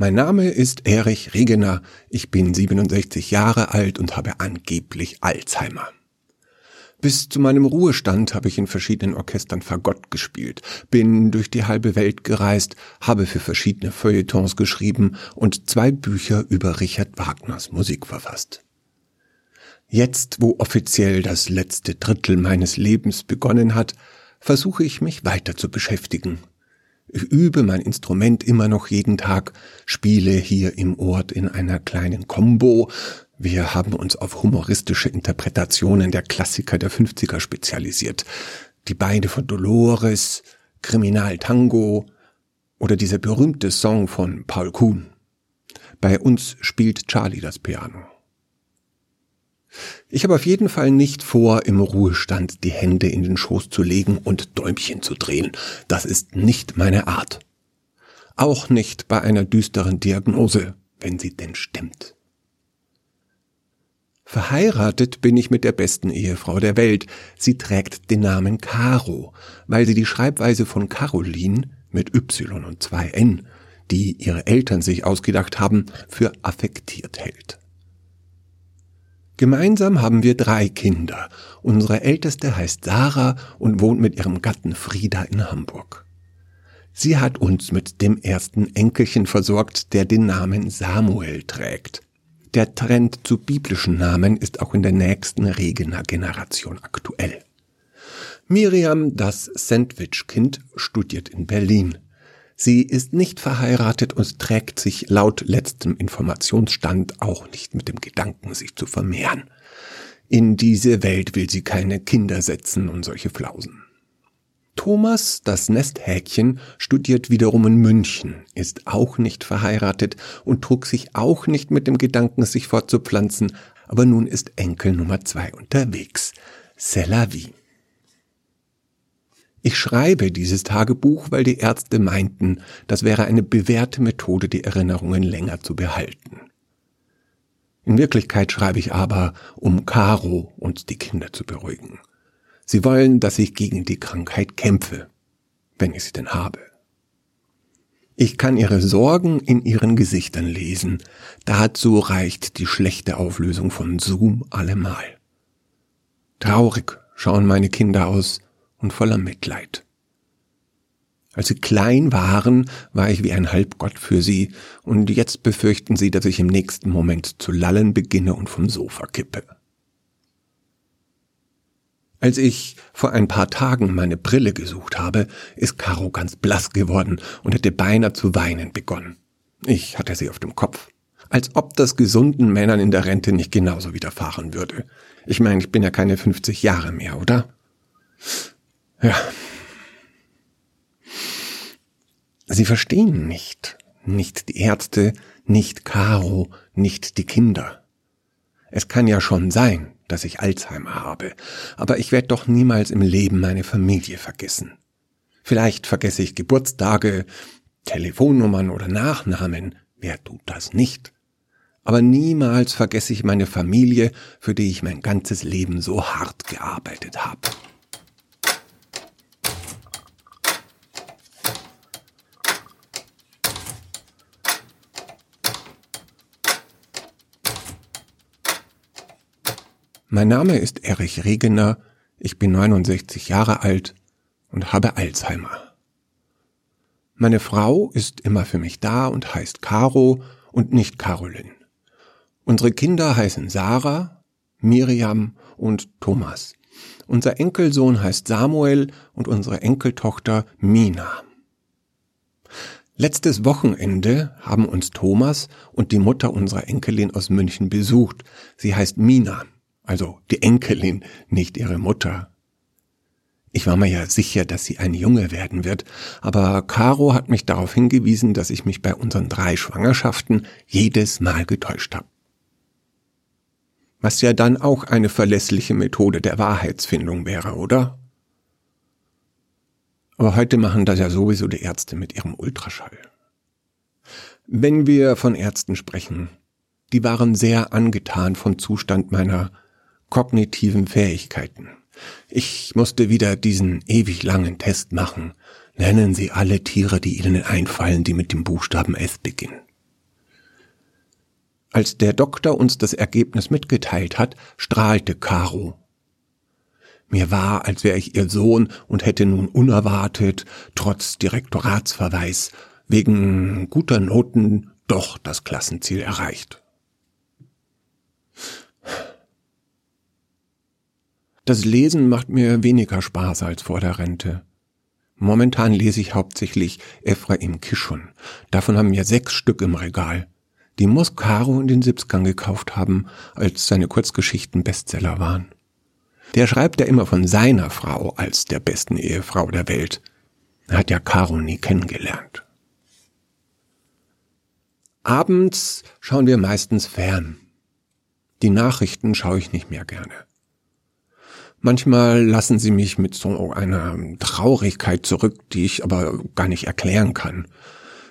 Mein Name ist Erich Regener, ich bin 67 Jahre alt und habe angeblich Alzheimer. Bis zu meinem Ruhestand habe ich in verschiedenen Orchestern Fagott gespielt, bin durch die halbe Welt gereist, habe für verschiedene Feuilletons geschrieben und zwei Bücher über Richard Wagners Musik verfasst. Jetzt, wo offiziell das letzte Drittel meines Lebens begonnen hat, versuche ich mich weiter zu beschäftigen, ich übe mein Instrument immer noch jeden Tag, spiele hier im Ort in einer kleinen Combo. Wir haben uns auf humoristische Interpretationen der Klassiker der 50er spezialisiert. Die Beine von Dolores, Kriminal Tango oder dieser berühmte Song von Paul Kuhn. Bei uns spielt Charlie das Piano. Ich habe auf jeden Fall nicht vor, im Ruhestand die Hände in den Schoß zu legen und Däumchen zu drehen. Das ist nicht meine Art. Auch nicht bei einer düsteren Diagnose, wenn sie denn stimmt. Verheiratet bin ich mit der besten Ehefrau der Welt. Sie trägt den Namen Caro, weil sie die Schreibweise von Caroline mit Y und zwei N, die ihre Eltern sich ausgedacht haben, für affektiert hält. Gemeinsam haben wir drei Kinder. Unsere älteste heißt Sarah und wohnt mit ihrem Gatten Frieda in Hamburg. Sie hat uns mit dem ersten Enkelchen versorgt, der den Namen Samuel trägt. Der Trend zu biblischen Namen ist auch in der nächsten Regener Generation aktuell. Miriam, das Sandwich-Kind, studiert in Berlin. Sie ist nicht verheiratet und trägt sich laut letztem Informationsstand auch nicht mit dem Gedanken, sich zu vermehren. In diese Welt will sie keine Kinder setzen und solche Flausen. Thomas, das Nesthäkchen, studiert wiederum in München, ist auch nicht verheiratet und trug sich auch nicht mit dem Gedanken, sich fortzupflanzen, aber nun ist Enkel Nummer zwei unterwegs. C'est la vie. Ich schreibe dieses Tagebuch, weil die Ärzte meinten, das wäre eine bewährte Methode, die Erinnerungen länger zu behalten. In Wirklichkeit schreibe ich aber, um Caro und die Kinder zu beruhigen. Sie wollen, dass ich gegen die Krankheit kämpfe, wenn ich sie denn habe. Ich kann ihre Sorgen in ihren Gesichtern lesen. Dazu reicht die schlechte Auflösung von Zoom allemal. Traurig schauen meine Kinder aus, und voller Mitleid. Als sie klein waren, war ich wie ein Halbgott für sie, und jetzt befürchten sie, dass ich im nächsten Moment zu lallen beginne und vom Sofa kippe. Als ich vor ein paar Tagen meine Brille gesucht habe, ist Caro ganz blass geworden und hätte beinahe zu weinen begonnen. Ich hatte sie auf dem Kopf. Als ob das gesunden Männern in der Rente nicht genauso widerfahren würde. Ich meine, ich bin ja keine 50 Jahre mehr, oder? Ja. Sie verstehen nicht, nicht die Ärzte, nicht Caro, nicht die Kinder. Es kann ja schon sein, dass ich Alzheimer habe, aber ich werde doch niemals im Leben meine Familie vergessen. Vielleicht vergesse ich Geburtstage, Telefonnummern oder Nachnamen, wer tut das nicht? Aber niemals vergesse ich meine Familie, für die ich mein ganzes Leben so hart gearbeitet habe. Mein Name ist Erich Regener, ich bin 69 Jahre alt und habe Alzheimer. Meine Frau ist immer für mich da und heißt Caro und nicht Caroline. Unsere Kinder heißen Sarah, Miriam und Thomas. Unser Enkelsohn heißt Samuel und unsere Enkeltochter Mina. Letztes Wochenende haben uns Thomas und die Mutter unserer Enkelin aus München besucht. Sie heißt Mina also die Enkelin, nicht ihre Mutter. Ich war mir ja sicher, dass sie ein Junge werden wird, aber Caro hat mich darauf hingewiesen, dass ich mich bei unseren drei Schwangerschaften jedes Mal getäuscht habe. Was ja dann auch eine verlässliche Methode der Wahrheitsfindung wäre, oder? Aber heute machen das ja sowieso die Ärzte mit ihrem Ultraschall. Wenn wir von Ärzten sprechen, die waren sehr angetan vom Zustand meiner kognitiven Fähigkeiten. Ich musste wieder diesen ewig langen Test machen. Nennen Sie alle Tiere, die Ihnen einfallen, die mit dem Buchstaben S beginnen. Als der Doktor uns das Ergebnis mitgeteilt hat, strahlte Caro. Mir war, als wäre ich ihr Sohn und hätte nun unerwartet, trotz Direktoratsverweis, wegen guter Noten doch das Klassenziel erreicht. Das Lesen macht mir weniger Spaß als vor der Rente. Momentan lese ich hauptsächlich Ephraim Kishon. Davon haben wir sechs Stück im Regal. Die muss Caro in den Siebzgern gekauft haben, als seine Kurzgeschichten Bestseller waren. Der schreibt ja immer von seiner Frau als der besten Ehefrau der Welt. Er hat ja Caro nie kennengelernt. Abends schauen wir meistens fern. Die Nachrichten schaue ich nicht mehr gerne. Manchmal lassen sie mich mit so einer Traurigkeit zurück, die ich aber gar nicht erklären kann.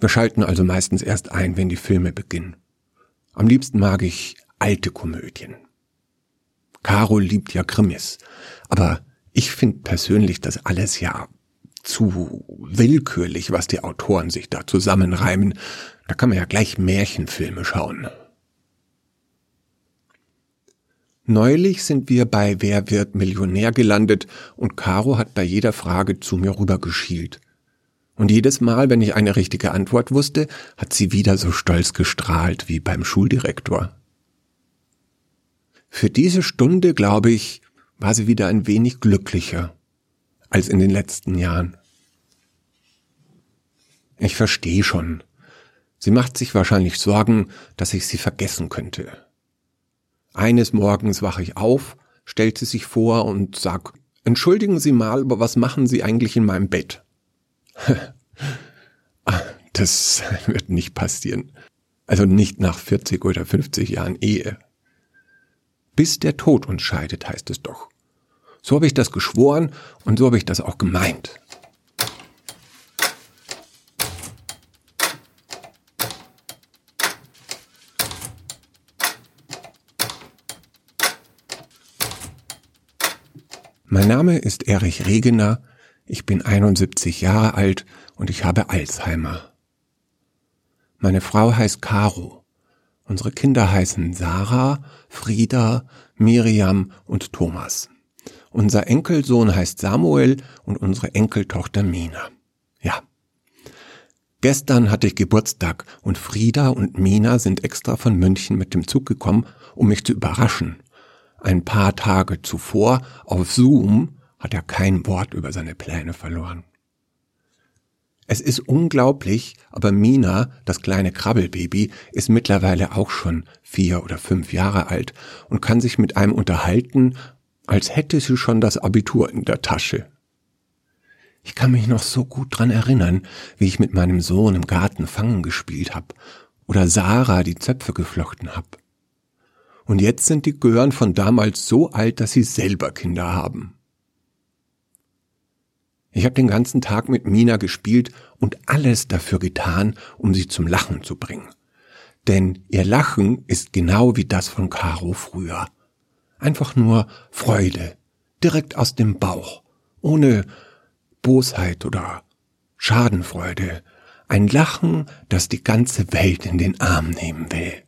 Wir schalten also meistens erst ein, wenn die Filme beginnen. Am liebsten mag ich alte Komödien. Caro liebt ja Krimis, aber ich finde persönlich das alles ja zu willkürlich, was die Autoren sich da zusammenreimen. Da kann man ja gleich Märchenfilme schauen. Neulich sind wir bei Wer wird Millionär gelandet und Caro hat bei jeder Frage zu mir rübergeschielt. Und jedes Mal, wenn ich eine richtige Antwort wusste, hat sie wieder so stolz gestrahlt wie beim Schuldirektor. Für diese Stunde, glaube ich, war sie wieder ein wenig glücklicher als in den letzten Jahren. Ich verstehe schon. Sie macht sich wahrscheinlich Sorgen, dass ich sie vergessen könnte. Eines Morgens wache ich auf, stellt sie sich vor und sag, entschuldigen Sie mal, aber was machen Sie eigentlich in meinem Bett? das wird nicht passieren. Also nicht nach 40 oder 50 Jahren Ehe. Bis der Tod uns scheidet, heißt es doch. So habe ich das geschworen und so habe ich das auch gemeint. Mein Name ist Erich Regener, ich bin 71 Jahre alt und ich habe Alzheimer. Meine Frau heißt Caro. Unsere Kinder heißen Sarah, Frieda, Miriam und Thomas. Unser Enkelsohn heißt Samuel und unsere Enkeltochter Mina. Ja. Gestern hatte ich Geburtstag und Frieda und Mina sind extra von München mit dem Zug gekommen, um mich zu überraschen ein paar Tage zuvor auf Zoom hat er kein Wort über seine Pläne verloren. Es ist unglaublich, aber Mina, das kleine Krabbelbaby, ist mittlerweile auch schon vier oder fünf Jahre alt und kann sich mit einem unterhalten, als hätte sie schon das Abitur in der Tasche. Ich kann mich noch so gut dran erinnern, wie ich mit meinem Sohn im Garten Fangen gespielt hab oder Sarah die Zöpfe geflochten hab. Und jetzt sind die Gören von damals so alt, dass sie selber Kinder haben. Ich habe den ganzen Tag mit Mina gespielt und alles dafür getan, um sie zum Lachen zu bringen. Denn ihr Lachen ist genau wie das von Caro früher. Einfach nur Freude, direkt aus dem Bauch, ohne Bosheit oder Schadenfreude. Ein Lachen, das die ganze Welt in den Arm nehmen will.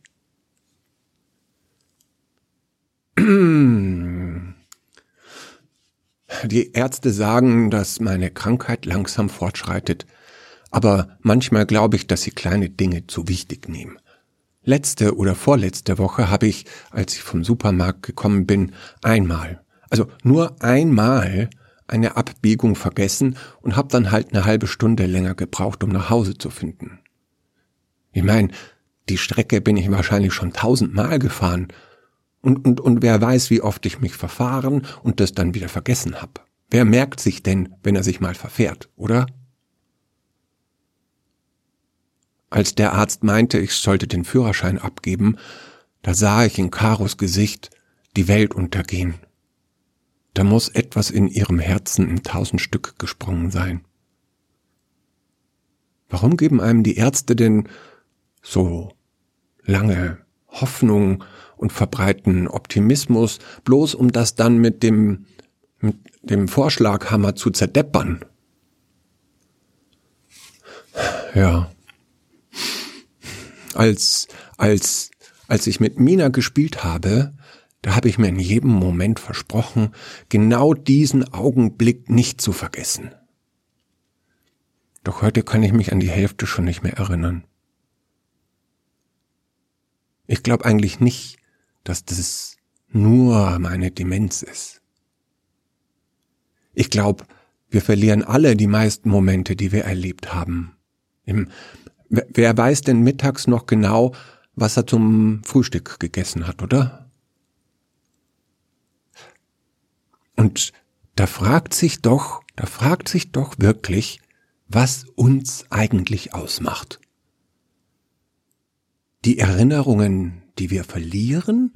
Die Ärzte sagen, dass meine Krankheit langsam fortschreitet, aber manchmal glaube ich, dass sie kleine Dinge zu wichtig nehmen. Letzte oder vorletzte Woche habe ich, als ich vom Supermarkt gekommen bin, einmal, also nur einmal eine Abbiegung vergessen und habe dann halt eine halbe Stunde länger gebraucht, um nach Hause zu finden. Ich meine, die Strecke bin ich wahrscheinlich schon tausendmal gefahren und, und, und wer weiß, wie oft ich mich verfahren und das dann wieder vergessen hab. Wer merkt sich denn, wenn er sich mal verfährt, oder? Als der Arzt meinte, ich sollte den Führerschein abgeben, da sah ich in Karos Gesicht die Welt untergehen. Da muss etwas in ihrem Herzen in tausend Stück gesprungen sein. Warum geben einem die Ärzte denn so lange Hoffnung und verbreiten Optimismus, bloß um das dann mit dem, mit dem Vorschlaghammer zu zerdeppern. Ja. Als, als, als ich mit Mina gespielt habe, da habe ich mir in jedem Moment versprochen, genau diesen Augenblick nicht zu vergessen. Doch heute kann ich mich an die Hälfte schon nicht mehr erinnern. Ich glaube eigentlich nicht, dass das nur meine Demenz ist. Ich glaube, wir verlieren alle die meisten Momente, die wir erlebt haben. Im, wer weiß denn mittags noch genau, was er zum Frühstück gegessen hat, oder? Und da fragt sich doch, da fragt sich doch wirklich, was uns eigentlich ausmacht. Die Erinnerungen, die wir verlieren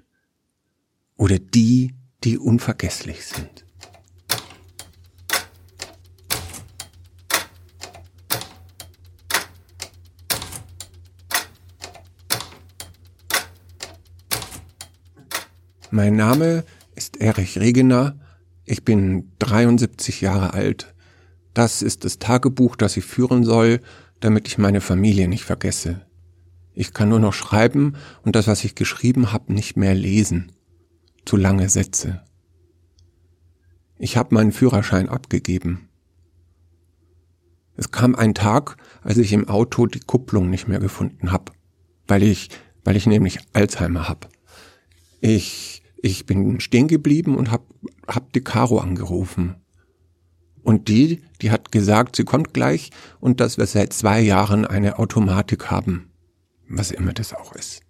oder die, die unvergesslich sind. Mein Name ist Erich Regener, ich bin 73 Jahre alt. Das ist das Tagebuch, das ich führen soll, damit ich meine Familie nicht vergesse. Ich kann nur noch schreiben und das, was ich geschrieben habe, nicht mehr lesen. Zu lange Sätze. Ich habe meinen Führerschein abgegeben. Es kam ein Tag, als ich im Auto die Kupplung nicht mehr gefunden habe, weil ich, weil ich nämlich Alzheimer habe. Ich ich bin stehen geblieben und hab, hab die Caro angerufen. Und die, die hat gesagt, sie kommt gleich und dass wir seit zwei Jahren eine Automatik haben. Was immer das auch ist.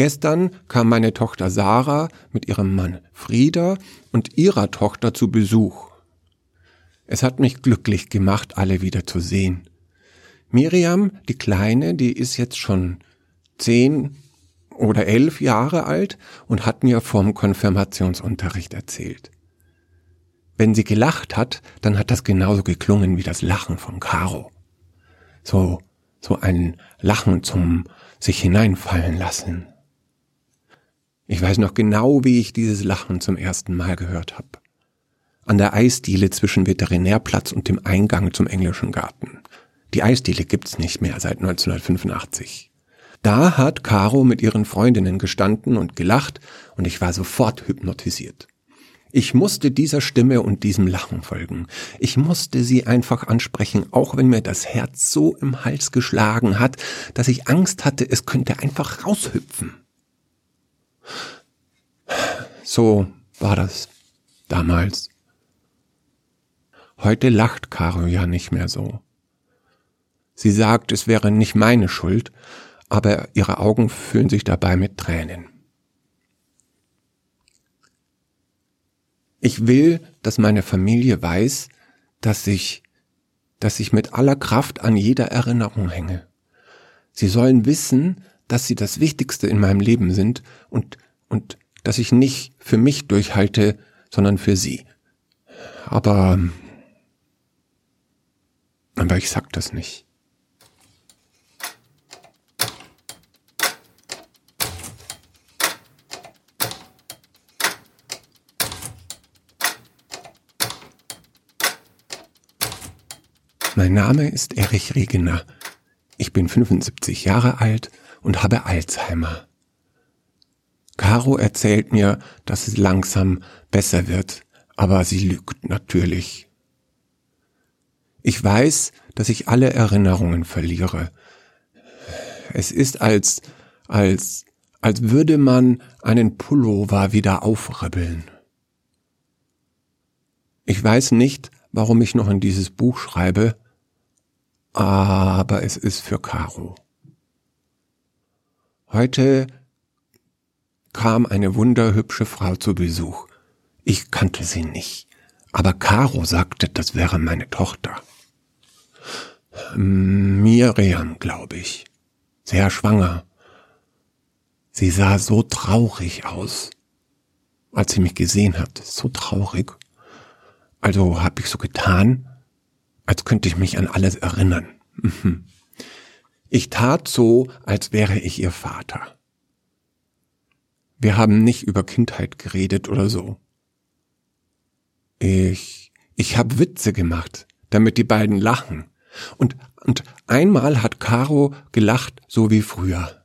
Gestern kam meine Tochter Sarah mit ihrem Mann Frieda und ihrer Tochter zu Besuch. Es hat mich glücklich gemacht, alle wieder zu sehen. Miriam, die Kleine, die ist jetzt schon zehn oder elf Jahre alt und hat mir vom Konfirmationsunterricht erzählt. Wenn sie gelacht hat, dann hat das genauso geklungen wie das Lachen von Caro. So, so ein Lachen zum sich hineinfallen lassen. Ich weiß noch genau, wie ich dieses Lachen zum ersten Mal gehört habe. An der Eisdiele zwischen Veterinärplatz und dem Eingang zum englischen Garten. Die Eisdiele gibt's nicht mehr seit 1985. Da hat Caro mit ihren Freundinnen gestanden und gelacht und ich war sofort hypnotisiert. Ich musste dieser Stimme und diesem Lachen folgen. Ich musste sie einfach ansprechen, auch wenn mir das Herz so im Hals geschlagen hat, dass ich Angst hatte, es könnte einfach raushüpfen. So war das damals. Heute lacht Caro ja nicht mehr so. Sie sagt, es wäre nicht meine Schuld, aber ihre Augen füllen sich dabei mit Tränen. Ich will, dass meine Familie weiß, dass ich, dass ich mit aller Kraft an jeder Erinnerung hänge. Sie sollen wissen, dass sie das Wichtigste in meinem Leben sind und, und dass ich nicht für mich durchhalte, sondern für sie. Aber, aber ich sag das nicht. Mein Name ist Erich Regener. Ich bin 75 Jahre alt und habe Alzheimer. Caro erzählt mir, dass es langsam besser wird, aber sie lügt natürlich. Ich weiß, dass ich alle Erinnerungen verliere. Es ist als, als, als würde man einen Pullover wieder aufribbeln. Ich weiß nicht, warum ich noch in dieses Buch schreibe, aber es ist für Caro. Heute kam eine wunderhübsche Frau zu Besuch. Ich kannte sie nicht, aber Caro sagte, das wäre meine Tochter. Miriam, glaube ich. Sehr schwanger. Sie sah so traurig aus, als sie mich gesehen hat. So traurig. Also habe ich so getan, als könnte ich mich an alles erinnern. Ich tat so, als wäre ich ihr Vater. Wir haben nicht über Kindheit geredet oder so. Ich, ich habe Witze gemacht, damit die beiden lachen. Und, und einmal hat Caro gelacht, so wie früher.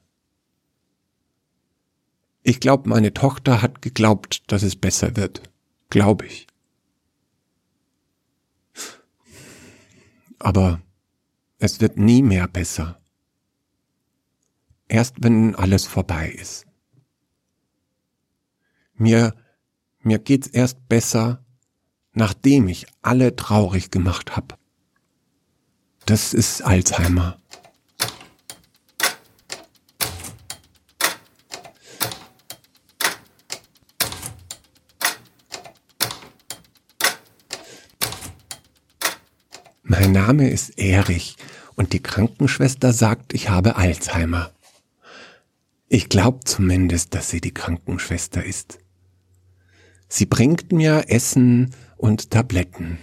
Ich glaube, meine Tochter hat geglaubt, dass es besser wird. Glaube ich. Aber es wird nie mehr besser. Erst wenn alles vorbei ist. Mir, mir geht's erst besser, nachdem ich alle traurig gemacht hab. Das ist Alzheimer. Mein Name ist Erich und die Krankenschwester sagt, ich habe Alzheimer. Ich glaube zumindest, dass sie die Krankenschwester ist. Sie bringt mir Essen und Tabletten.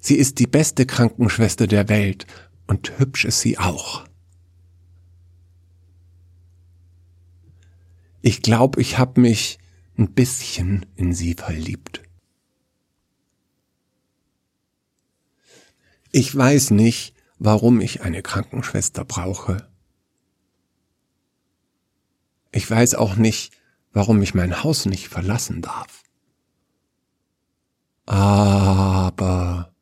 Sie ist die beste Krankenschwester der Welt und hübsch ist sie auch. Ich glaube, ich habe mich ein bisschen in sie verliebt. Ich weiß nicht, warum ich eine Krankenschwester brauche. Ich weiß auch nicht, warum ich mein Haus nicht verlassen darf. Aber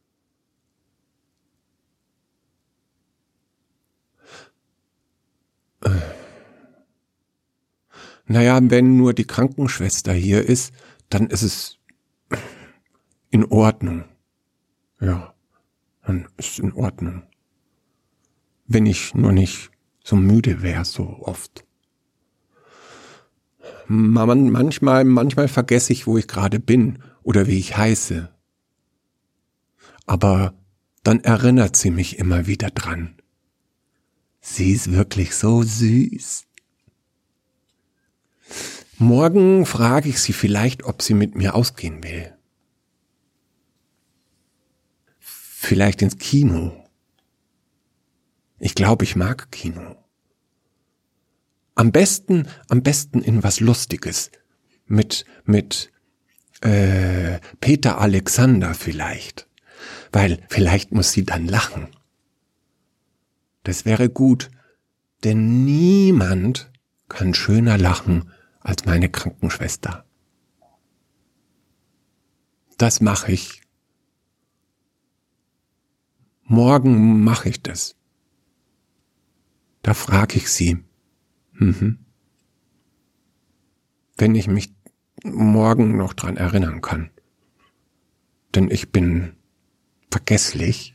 äh, naja, wenn nur die Krankenschwester hier ist, dann ist es in Ordnung. Ja, dann ist in Ordnung. Wenn ich nur nicht so müde wäre, so oft man, manchmal, manchmal vergesse ich, wo ich gerade bin oder wie ich heiße. Aber dann erinnert sie mich immer wieder dran. Sie ist wirklich so süß. Morgen frage ich sie vielleicht, ob sie mit mir ausgehen will. Vielleicht ins Kino. Ich glaube, ich mag Kino. Am besten, am besten in was Lustiges. Mit, mit äh, Peter Alexander vielleicht. Weil vielleicht muss sie dann lachen. Das wäre gut, denn niemand kann schöner lachen als meine Krankenschwester. Das mache ich. Morgen mache ich das. Da frage ich sie. Mhm. Wenn ich mich morgen noch dran erinnern kann. Denn ich bin vergesslich.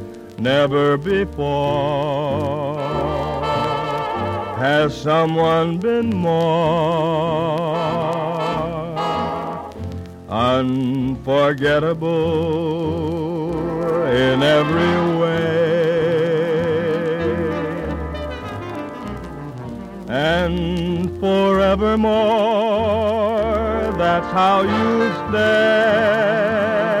Never before has someone been more unforgettable in every way. And forevermore, that's how you stay.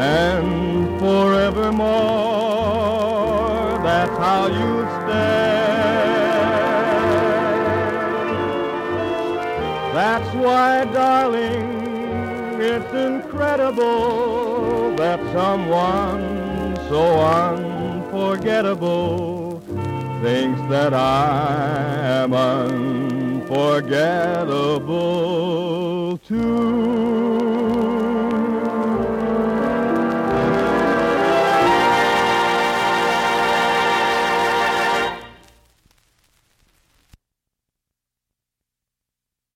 And forevermore, that's how you stay. That's why, darling, it's incredible that someone so unforgettable thinks that I am unforgettable too.